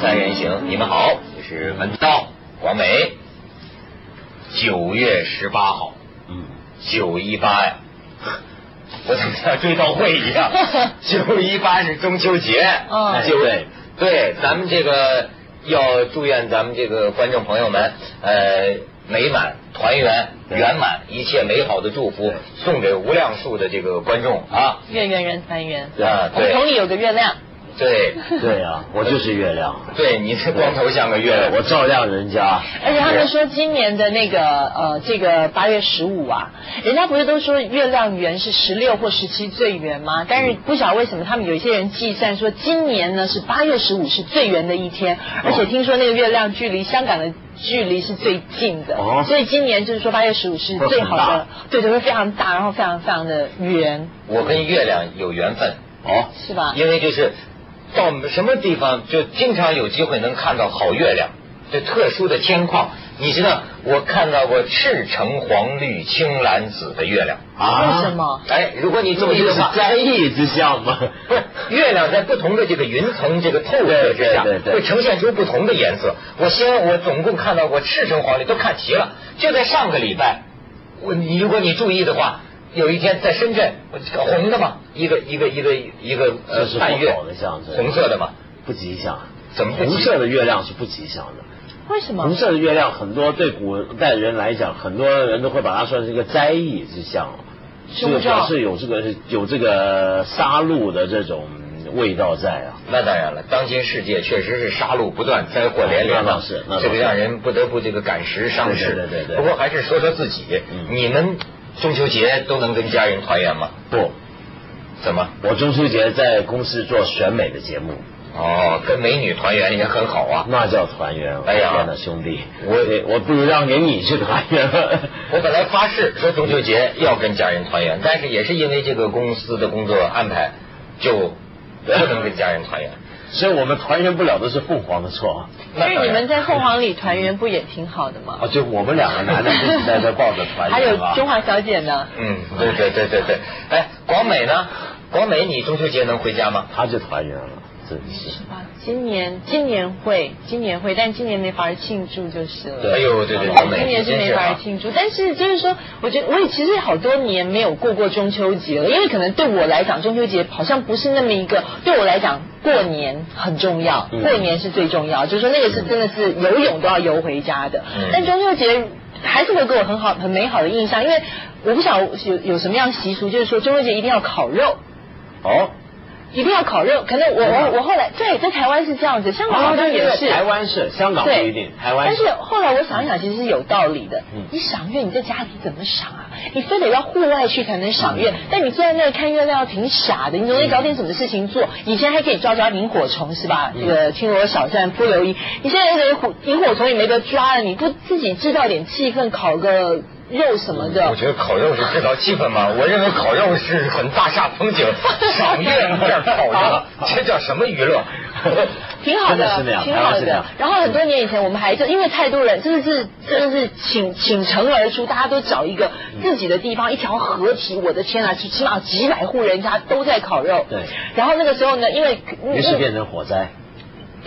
锵三人行，你们好，我是文道广美。九月十八号，嗯，九一八呀，我怎么像追悼会一样？九一八是中秋节，嗯，九对。对，咱们这个要祝愿咱们这个观众朋友们，呃，美满团圆圆满，一切美好的祝福送给无量数的这个观众啊，月圆人团圆。啊，我们棚里有个月亮。对对啊，我就是月亮。对，你这光头像个月亮，我照亮人家。而且他们说今年的那个呃，这个八月十五啊，人家不是都说月亮圆是十六或十七最圆吗？但是不晓得为什么他们有一些人计算说今年呢是八月十五是最圆的一天，而且听说那个月亮距离香港的距离是最近的，哦所以今年就是说八月十五是最好的，对对，会非常大，然后非常非常的圆。我跟月亮有缘分哦，是吧？因为就是。到什么地方就经常有机会能看到好月亮，这特殊的天况。你知道我看到过赤橙黄绿青蓝紫的月亮啊？为什么？哎，如果你注意的话，灾异之象吗？不是，月亮在不同的这个云层这个透射之下，会呈现出不同的颜色。我先我总共看到过赤橙黄绿都看齐了，就在上个礼拜，我你如果你注意的话。有一天在深圳，红的嘛，一个一个一个一个呃半月的象征，红色的嘛，不吉祥。怎么红色的月亮是不吉祥的？为什么？红色的月亮，很多对古代人来讲，很多人都会把它算是一个灾异之象，是表示有这个有这个杀戮的这种味道在啊。那当然了，当今世界确实是杀戮不断，灾祸连连那是，这个让人不得不这个感时伤势。对对对。不过还是说说自己，你们。中秋节都能跟家人团圆吗？不，怎么？我中秋节在公司做选美的节目。哦，跟美女团圆也很好啊。那叫团圆。哎呀，兄弟，我我不如让给你去团圆。我本来发誓说中秋节要跟家人团圆，但是也是因为这个公司的工作安排，就不能跟家人团圆。所以我们团圆不了的是凤凰的错。所以你们在凤凰里团圆不也挺好的吗？啊，就我们两个男的一直在这抱着团圆还有中华小姐呢。嗯，对对对对对。哎，广美呢？广美，你中秋节能回家吗？他就团圆了。是吧？今年今年会，今年会，但今年没法庆祝就是了。哎呦，对对对，今年是没法庆祝。但是就是说，我觉得我也其实好多年没有过过中秋节了，因为可能对我来讲，中秋节好像不是那么一个。对我来讲，过年很重要，过年是最重要。就是说，那个是真的是游泳都要游回家的。但中秋节还是会给我很好很美好的印象，因为我不晓有有什么样习俗，就是说中秋节一定要烤肉。哦。一定要烤肉，可能我我我后来对在台湾是这样子，香港好像也是。台湾是香港不一定，台湾。但是后来我想一想，其实是有道理的。你赏月，你在家里怎么赏啊？你非得要户外去才能赏月，但你坐在那里看月亮挺傻的。你容易搞点什么事情做。以前还可以抓抓萤火虫是吧？这个青罗小扇扑流萤。你现在连萤火虫也没得抓了，你不自己制造点气氛，烤个？肉什么的？我觉得烤肉是制造气氛嘛。我认为烤肉是很大煞风景，赏月一下烤肉，这叫什么娱乐？挺好的，挺好的。然后很多年以前，我们还就因为太多人，真的是真的是倾倾城而出，大家都找一个自己的地方，一条河堤。我的天啊，起码几百户人家都在烤肉。对。然后那个时候呢，因为于是变成火灾。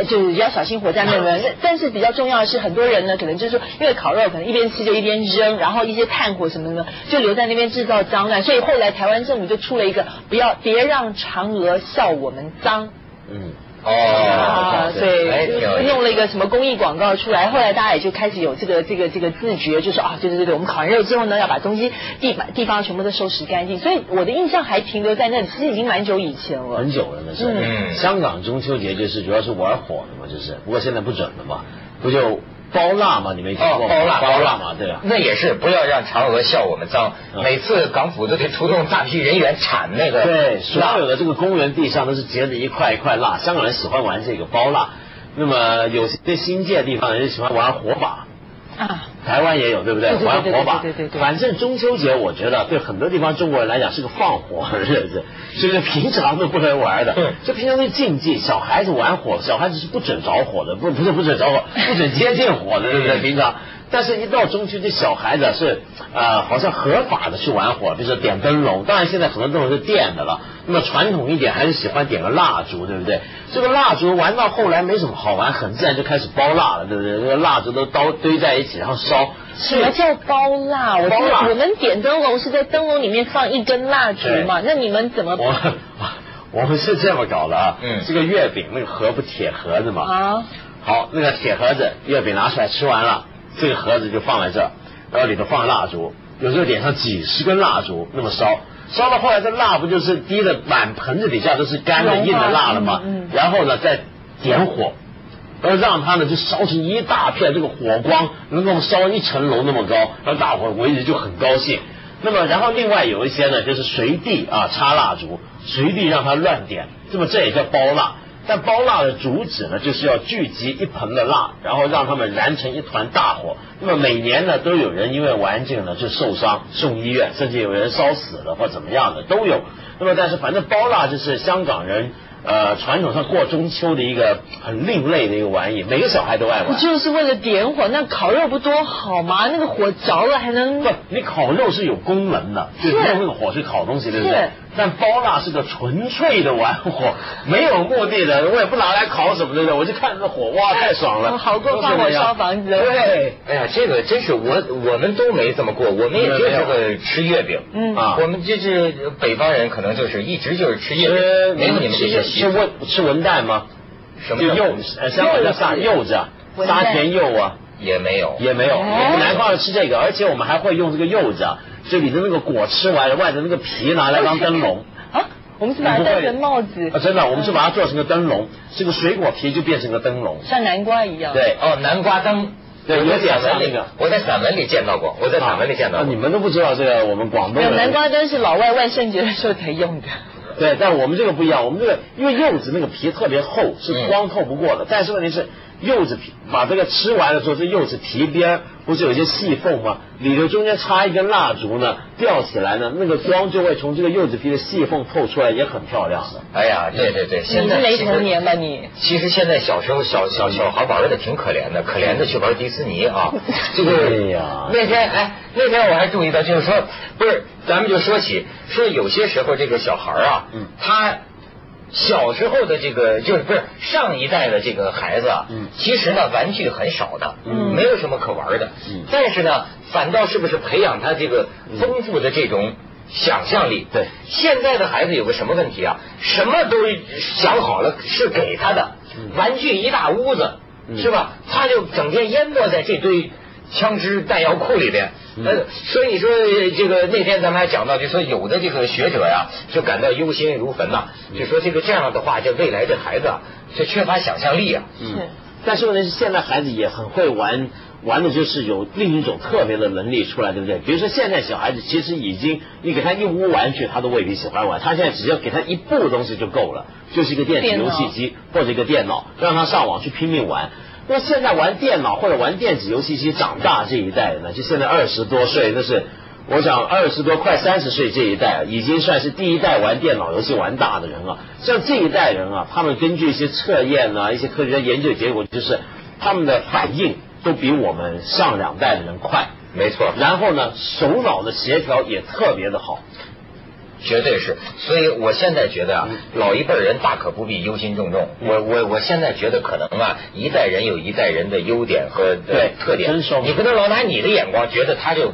就是要小心火灾那个，但是比较重要的是，很多人呢，可能就是说，因为烤肉可能一边吃就一边扔，然后一些炭火什么的就留在那边制造脏乱，所以后来台湾政府就出了一个，不要别让嫦娥笑我们脏。嗯。哦，对，弄了一个什么公益广告出来，后来大家也就开始有这个这个这个自觉，就说啊，对对对对，我们烤完肉之后呢，要把东西地板地方全部都收拾干净。所以我的印象还停留在那里，其实已经蛮久以前了。很久了那是。嗯。香港中秋节就是主要是玩火的嘛，就是，不过现在不准了嘛，不就。包辣嘛，你没听过？包辣，包辣嘛，对啊。那也是不要让嫦娥笑我们脏。每次港府都得出动大批人员铲那个。对，所有的这个公园地上都是结着一块一块蜡。香港人喜欢玩这个包辣，那么有些新界地方人喜欢玩火把。啊，台湾也有，对不对？玩火把，对对对。反正中秋节，我觉得对很多地方中国人来讲是个放火的日子，是不是平常都不能玩的？就平常是禁忌，小孩子玩火，小孩子是不准着火的，不不是不准着火，不准接近火的，对不对？平常。但是，一到中秋，这小孩子是呃，好像合法的去玩火，比如说点灯笼。当然，现在很多灯笼是电的了。那么传统一点，还是喜欢点个蜡烛，对不对？这个蜡烛玩到后来没什么好玩，很自然就开始包蜡了，对不对？这个蜡烛都刀堆在一起，然后烧。什么叫包蜡？我记得我们点灯笼是在灯笼里面放一根蜡烛嘛。那你们怎么？我 我们是这么搞的啊。嗯。这个月饼那个盒不铁盒子嘛。啊。好，那个铁盒子月饼拿出来吃完了。这个盒子就放在这，然后里头放蜡烛，有时候点上几十根蜡烛，那么烧，烧到后来这蜡不就是滴的满盆子底下都是干的硬的蜡了吗？然后呢再点火，然后让它呢就烧成一大片，这个火光能够烧一层楼那么高，让大伙围着就很高兴。那么然后另外有一些呢就是随地啊插蜡烛，随地让它乱点，那么这也叫包蜡。但包蜡的主旨呢，就是要聚集一盆的蜡，然后让他们燃成一团大火。那么每年呢，都有人因为玩这个呢就受伤送医院，甚至有人烧死了或怎么样的都有。那么但是反正包蜡就是香港人。呃，传统上过中秋的一个很另类的一个玩意，每个小孩都爱玩。就是为了点火，那烤肉不多好吗？那个火着了还能不？你烤肉是有功能的，就是用那个火去烤东西，对不对？但包蜡是个纯粹的玩火，没有目的的，我也不拿来烤什么的，我就看着火，哇，太爽了，好过放火烧房子。对，哎呀，这个真是我我们都没这么过，我们也就是个吃月饼，嗯啊，我们就是北方人，可能就是一直就是吃月饼，没有你们这些。吃文吃文旦吗？什么柚？香港叫啥柚子啊？沙田柚啊？也没有，也没有。我们南方人吃这个，而且我们还会用这个柚子啊，这里的那个果吃完，外头那个皮拿来当灯笼啊。我们是把它戴成帽子啊，真的，我们是把它做成个灯笼，这个水果皮就变成个灯笼，像南瓜一样。对，哦，南瓜灯，对，有点像那个。我在散文里见到过，我在散文里见到过。你们都不知道这个，我们广东。南瓜灯是老外万圣节的时候才用的。对，但我们这个不一样，我们这个因为柚子那个皮特别厚，是光透不过的。但是问题是，柚子皮把这个吃完了之后，这柚子皮边不是有一些细缝吗？里头中间插一根蜡烛呢，吊起来呢，那个光就会从这个柚子皮的细缝透出来，也很漂亮的。哎呀，对对对，现在没童年吧你？其实现在小时候小小小孩玩的挺可怜的，可怜的去玩迪士尼啊。这个那天哎，那天我还注意到，就是说不是。咱们就说起，说有些时候这个小孩啊，嗯，他小时候的这个就是不是上一代的这个孩子啊，嗯，其实呢玩具很少的，嗯，没有什么可玩的，嗯，但是呢，反倒是不是培养他这个丰富的这种想象力？对，现在的孩子有个什么问题啊？什么都想好了是给他的，玩具一大屋子，是吧？他就整天淹没在这堆。枪支弹药库里边，呃，所以说这个那天咱们还讲到，就说有的这个学者呀，就感到忧心如焚呐，就说这个这样的话，这未来这孩子啊，就缺乏想象力啊。嗯。但是呢，现在孩子也很会玩，玩的就是有另一种特别的能力出来，对不对？比如说现在小孩子其实已经，你给他一屋玩具，他都未必喜欢玩。他现在只要给他一部东西就够了，就是一个电子游戏机或者一个电脑，让他上网去拼命玩。那现在玩电脑或者玩电子游戏机长大这一代呢，就现在二十多岁，那是我想二十多快三十岁这一代，已经算是第一代玩电脑游戏玩大的人了。像这一代人啊，他们根据一些测验啊，一些科学家研究结果，就是他们的反应都比我们上两代的人快。没错。然后呢，手脑的协调也特别的好。绝对是，所以我现在觉得啊，老一辈人大可不必忧心忡忡。我我我现在觉得可能啊，一代人有一代人的优点和对特点，你不能老拿你的眼光觉得他就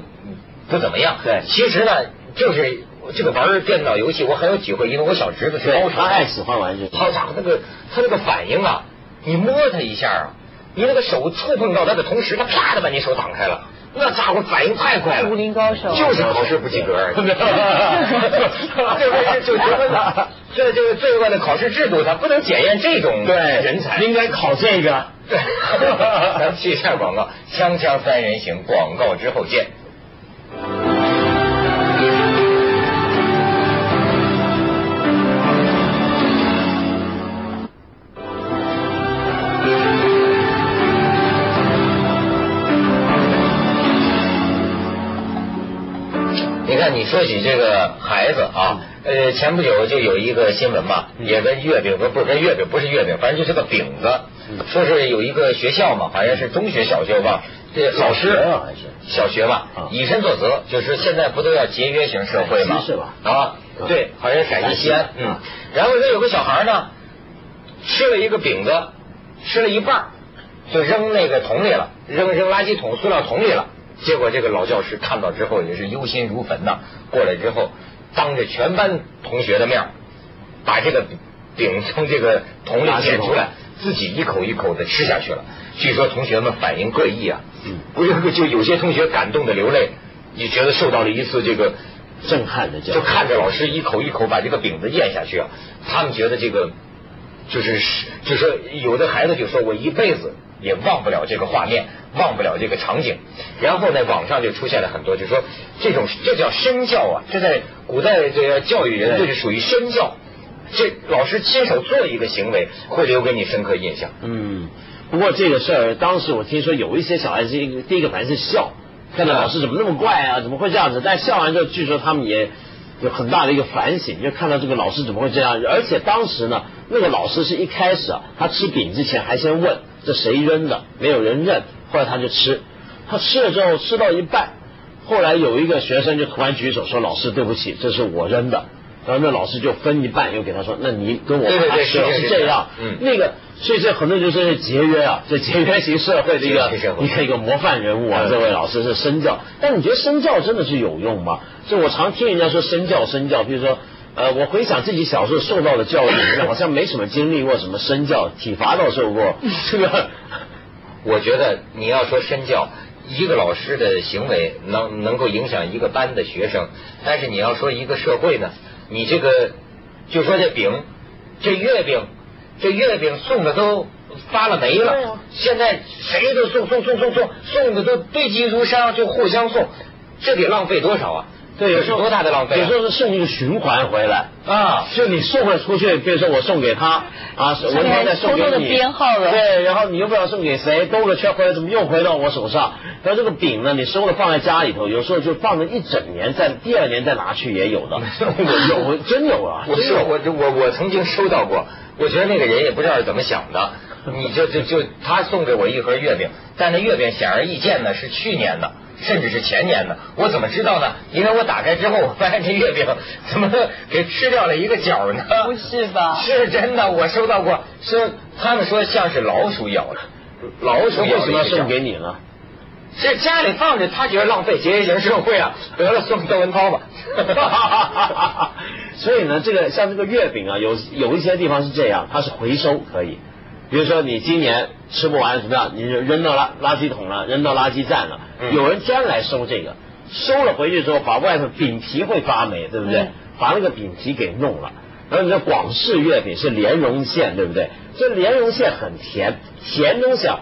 不怎么样。对，其实呢，就是这个玩电脑游戏，我很有体会，因为我小侄子是高手，他爱喜欢玩这个。好家伙，那个他那个反应啊，你摸他一下啊，你那个手触碰到他的同时，他啪的把你手挡开了。那家伙反应太快了，武林高手，就是考试不及格。这不是就觉得 这就是最恶的考试制度，它不能检验这种对人才，应该考这个。对，咱们去一下广告，锵锵三人行，广告之后见。你说起这个孩子啊，呃，前不久就有一个新闻嘛，也跟月饼不不跟月饼不是月饼，反正就是个饼子，说是有一个学校嘛，好像是中学、小学吧，这老师小学吧，以身作则，就是现在不都要节约型社会嘛？是吧？啊，对，好像是陕西西安，嗯，然后说有个小孩呢，吃了一个饼子，吃了一半，就扔那个桶里了，扔扔垃圾桶、塑料桶里了。结果这个老教师看到之后也是忧心如焚呐，过来之后，当着全班同学的面，把这个饼从这个桶里捡出来，自己一口一口的吃下去了。据说同学们反应各异啊，不是就有些同学感动的流泪，也觉得受到了一次这个震撼的教育，就看着老师一口一口把这个饼子咽下去啊，他们觉得这个就是就说有的孩子就说我一辈子。也忘不了这个画面，忘不了这个场景。然后呢，网上就出现了很多，就说这种这叫身教啊，这在古代这个教育人，这是属于身教。这老师亲手做一个行为，会留给你深刻印象。嗯，不过这个事儿，当时我听说有一些小孩子，第一个反应是笑，看到老师怎么那么怪啊，怎么会这样子？但笑完之后，据说他们也有很大的一个反省，就看到这个老师怎么会这样。而且当时呢，那个老师是一开始啊，他吃饼之前还先问。这谁扔的？没有人认。后来他就吃，他吃了之后吃到一半，后来有一个学生就突然举手说：“老师，对不起，这是我扔的。”然后那老师就分一半，又给他说：“那你跟我他吃是这样。”嗯，那个所以这很多就是节约啊，这节约型社会的一个一个一个模范人物啊。这位老师是身教，但你觉得身教真的是有用吗？就我常听人家说身教身教，比如说。呃，我回想自己小时候受到的教育，好像没什么经历过什么身教，体罚倒受过。是吧，我觉得你要说身教，一个老师的行为能能够影响一个班的学生，但是你要说一个社会呢，你这个就说这饼，这月饼，这月饼送的都发了霉了，现在谁都送送送送送，送的都堆积如山，就互相送，这得浪费多少啊？对，有时候多大的浪费？有时候是送一个循环回来啊，就你送了出去，比如说我送给他啊，我以后再送给你，编号了。对，然后你又不知道送给谁，兜了圈回来，怎么又回到我手上？然后这个饼呢，你收了放在家里头，有时候就放了一整年，在第二年再拿去也有的。有，真有啊！我是我我我曾经收到过，我觉得那个人也不知道是怎么想的，你就就就他送给我一盒月饼，但那月饼显而易见呢是去年的。甚至是前年的，我怎么知道呢？因为我打开之后，我发现这月饼怎么给吃掉了一个角呢？不是吧？是真的，我收到过，说他们说像是老鼠咬的，老鼠为什么要送给你呢？这家里放着，他觉得浪费，节约型社会啊，得了，送窦文涛吧。所以呢，这个像这个月饼啊，有有一些地方是这样，它是回收可以。比如说你今年吃不完怎么样？你就扔到垃垃圾桶了，扔到垃圾站了。有人专来收这个，收了回去之后，把外头饼皮会发霉，对不对？把那个饼皮给弄了。然后你的广式月饼是莲蓉馅，对不对？这莲蓉馅很甜，甜东西啊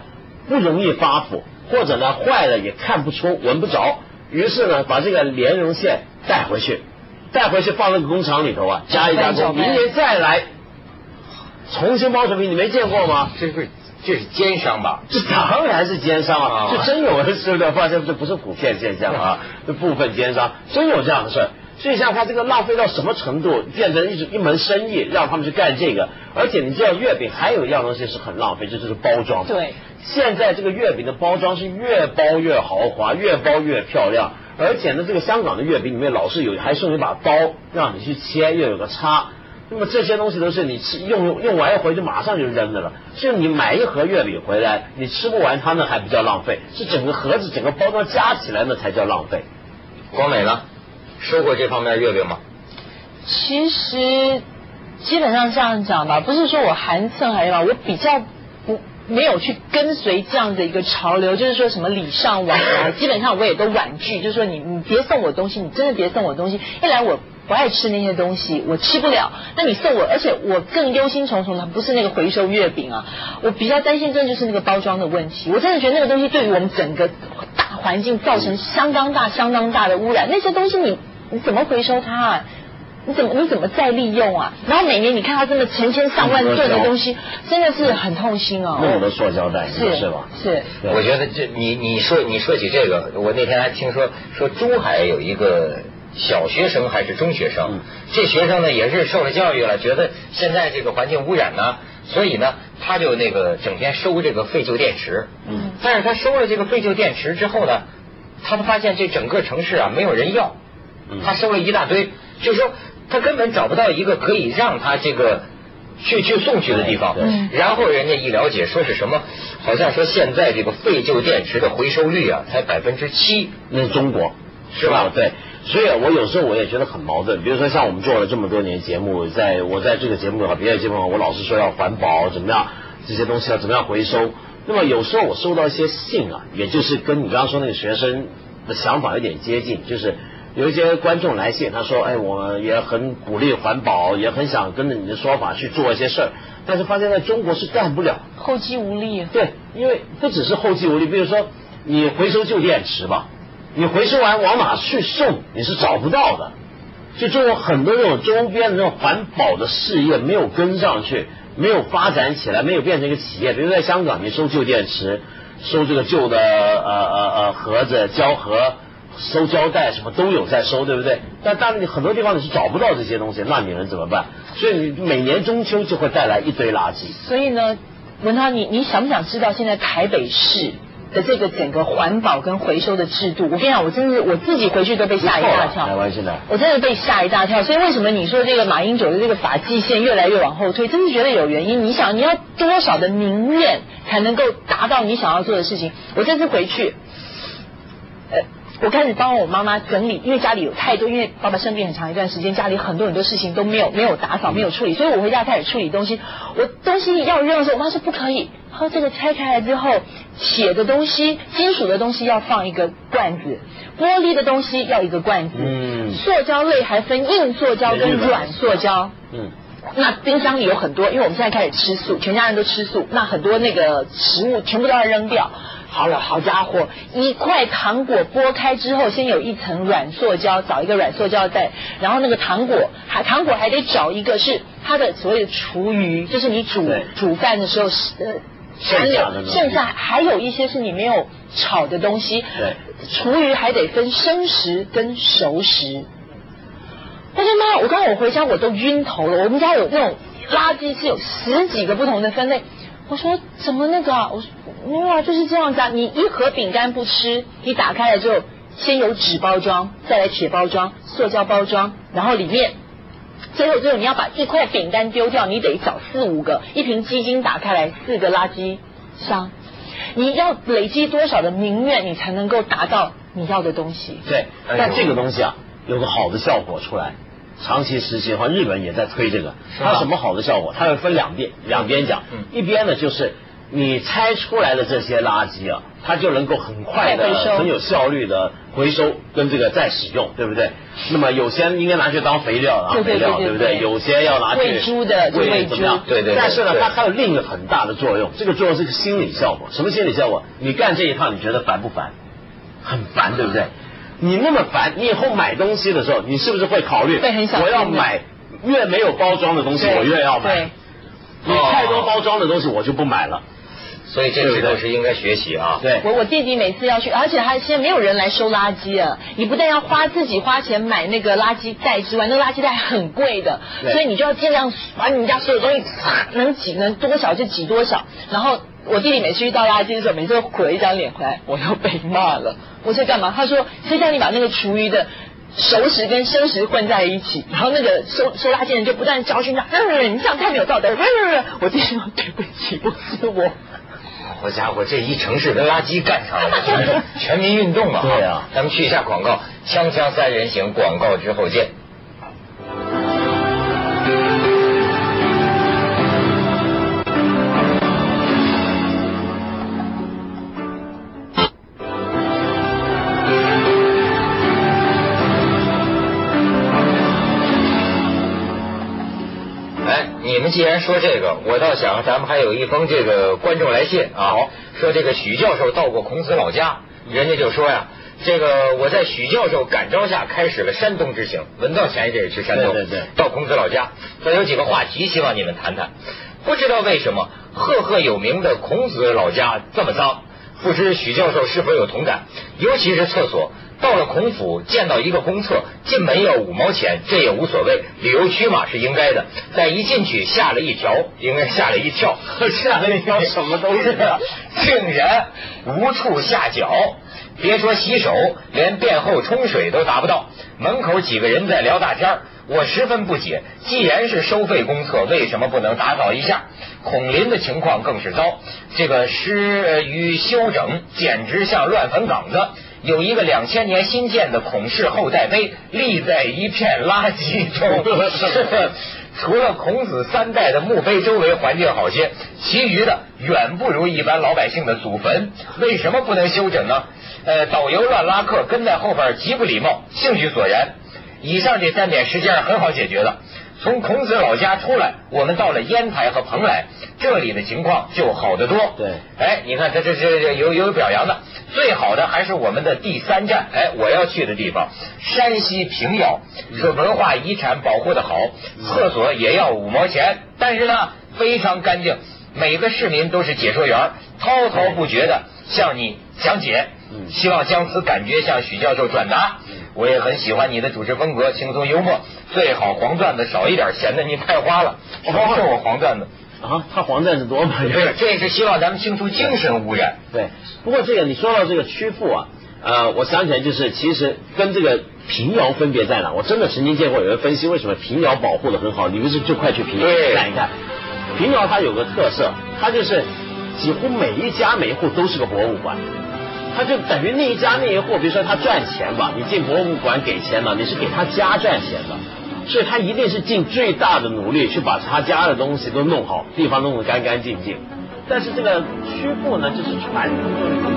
不容易发腐，或者呢坏了也看不出、闻不着。于是呢，把这个莲蓉馅带回去，带回去放那个工厂里头啊，加一加工，明年再来。重新包成品，你没见过吗？这是这是奸商吧？这当然是奸商啊！就真有人收掉，发现这不是普遍现象啊，这部分奸商真有这样的事儿。所以像他这个浪费到什么程度，变成一一门生意，让他们去干这个。而且你知道月饼还有一样东西是很浪费，这就是包装。对，现在这个月饼的包装是越包越豪华，越包越漂亮。而且呢，这个香港的月饼里面老是有还送一把刀让你去切，又有个叉。那么这些东西都是你吃用用完一回就马上就扔的了。就你买一盒月饼回来，你吃不完它那还比较浪费，是整个盒子整个包装加起来那才叫浪费。光美呢，收过这方面月饼吗？其实基本上这样讲吧，不是说我寒碜还是什么，我比较不没有去跟随这样的一个潮流，就是说什么礼尚往来，基本上我也都婉拒，就是说你你别送我东西，你真的别送我东西，一来我。不爱吃那些东西，我吃不了。那你送我，而且我更忧心忡忡的不是那个回收月饼啊，我比较担心真的就是那个包装的问题。我真的觉得那个东西对于我们整个大环境造成相当大、相当大的污染。那些东西你你怎么回收它啊？你怎么你怎么再利用啊？然后每年你看它这么成千上万吨的东西，真的是很痛心哦。那么多塑胶袋，是是吧？是。我觉得这你你说你说起这个，我那天还听说说珠海有一个。小学生还是中学生，这学生呢也是受了教育了，觉得现在这个环境污染呢，所以呢，他就那个整天收这个废旧电池。嗯。但是他收了这个废旧电池之后呢，他发现这整个城市啊没有人要。嗯。他收了一大堆，就是说他根本找不到一个可以让他这个去去送去的地方。嗯。然后人家一了解，说是什么？好像说现在这个废旧电池的回收率啊，才百分之七。那是中国，是吧？对。所以，我有时候我也觉得很矛盾。比如说，像我们做了这么多年节目，在我在这个节目和别的节目，我老是说要环保，怎么样，这些东西要怎么样回收。那么有时候我收到一些信啊，也就是跟你刚刚说那个学生的想法有点接近，就是有一些观众来信，他说：“哎，我也很鼓励环保，也很想跟着你的说法去做一些事儿，但是发现在中国是干不了，后继无力。”对，因为不只是后继无力，比如说你回收旧电池吧。你回收完往哪去送？你是找不到的。就中国很多这种周边的这种环保的事业没有跟上去，没有发展起来，没有变成一个企业。比如在香港，你收旧电池，收这个旧的呃呃呃盒子、胶盒，收胶带什么都有在收，对不对？但但你很多地方你是找不到这些东西，那你能怎么办？所以你每年中秋就会带来一堆垃圾。所以呢，文涛，你你想不想知道现在台北市？的这个整个环保跟回收的制度，我跟你讲，我真是我自己回去都被吓一大跳。台湾现在，我真的被吓一大跳。所以为什么你说这个马英九的这个法纪线越来越往后退，真的觉得有原因。你想，你要多少的民怨才能够达到你想要做的事情？我这次回去，呃，我开始帮我妈妈整理，因为家里有太多，因为爸爸生病很长一段时间，家里很多很多事情都没有没有打扫，没有处理，所以我回家开始处理东西。我东西要扔的时候，我妈说不可以。然后这个拆开来之后，铁的东西、金属的东西要放一个罐子，玻璃的东西要一个罐子。嗯。塑胶类还分硬塑胶跟软塑胶。嗯。那冰箱里有很多，因为我们现在开始吃素，全家人都吃素，那很多那个食物全部都要扔掉。好了，好家伙，一块糖果剥开之后，先有一层软塑胶，找一个软塑胶袋，然后那个糖果还糖果还得找一个是它的所谓的厨余，就是你煮煮饭的时候呃。剩下的剩下还有一些是你没有炒的东西。对，厨余还得分生食跟熟食。我的妈！我刚刚我回家我都晕头了。我们家有那种垃圾是有十几个不同的分类。我说怎么那个？我说没有啊，就是这样子啊。你一盒饼干不吃，你打开了之后，先有纸包装，再来铁包装、塑胶包装，然后里面。最后，最后你要把一块饼干丢掉，你得找四五个；一瓶鸡精打开来，四个垃圾箱。你要累积多少的民怨，你才能够达到你要的东西？对，但这个东西啊，有个好的效果出来。长期实行的话，日本也在推这个。它什么好的效果？它会分两边，两边讲。一边呢，就是。你拆出来的这些垃圾啊，它就能够很快的、很有效率的回收跟这个再使用，对不对？那么有些应该拿去当肥料，当肥料，对不对？有些要拿去喂猪的，喂怎么样？对对。但是呢，它还有另一个很大的作用，这个作用是个心理效果。什么心理效果？你干这一趟，你觉得烦不烦？很烦，对不对？你那么烦，你以后买东西的时候，你是不是会考虑？我要买越没有包装的东西，我越要买。你太多包装的东西，我就不买了。所以这些都是应该学习啊！对，我我弟弟每次要去，而且他现在没有人来收垃圾啊。你不但要花自己花钱买那个垃圾袋之外，那个垃圾袋很贵的，所以你就要尽量把你们家所有东西能挤能多少就挤多少。然后我弟弟每次去倒垃圾的时候，每次都苦了一张脸回来，我又被骂了。我说干嘛？他说谁叫你把那个厨余的熟食跟生食混在一起？然后那个收收垃圾人就不断教训他，你这样太没有道德。我弟弟说对不起，不是我。好家伙，这一城市跟垃圾干上了，全 全民运动啊！对啊，咱们去一下广告，锵锵三人行，广告之后见。既然说这个，我倒想，咱们还有一封这个观众来信啊，说这个许教授到过孔子老家，人家就说呀，这个我在许教授感召下开始了山东之行。文道前一阵也去山东，对对对，到孔子老家，说有几个话题希望你们谈谈。不知道为什么赫赫有名的孔子老家这么脏，不知许教授是否有同感？尤其是厕所到了孔府，见到一个公厕，进门要五毛钱，这也无所谓，旅游区嘛是应该的。但一进去吓了一跳，应该吓了一跳，吓了一跳，什么东西啊？竟然无处下脚，别说洗手，连便后冲水都达不到。门口几个人在聊大天我十分不解，既然是收费公厕，为什么不能打扫一下？孔林的情况更是糟，这个施与修整简直像乱坟岗子。有一个两千年新建的孔氏后代碑，立在一片垃圾中。除了孔子三代的墓碑周围环境好些，其余的远不如一般老百姓的祖坟。为什么不能修整呢？呃，导游乱拉客，跟在后边极不礼貌，兴趣所然。以上这三点实际上很好解决的。从孔子老家出来，我们到了烟台和蓬莱，这里的情况就好得多。对，哎，你看，这这这有有表扬的，最好的还是我们的第三站，哎，我要去的地方，山西平遥，说文化遗产保护的好，厕所也要五毛钱，但是呢，非常干净，每个市民都是解说员，滔滔不绝的向你讲解，希望将此感觉向许教授转达。我也很喜欢你的主持风格，轻松幽默，最好黄段子少一点，显得你太花了。我不是我黄段子啊，他黄段子多吗？对，这是希望咱们清除精神污染。对，不过这个你说到这个曲阜啊，呃，我想起来就是，其实跟这个平遥分别在哪？我真的曾经见过有人分析为什么平遥保护的很好，你们是就快去平遥看一看。平遥它有个特色，它就是几乎每一家每一户都是个博物馆。他就等于那一家那一户，比如说他赚钱吧，你进博物馆给钱了，你是给他家赚钱的，所以他一定是尽最大的努力去把他家的东西都弄好，地方弄得干干净净。但是这个曲阜呢，就是传统。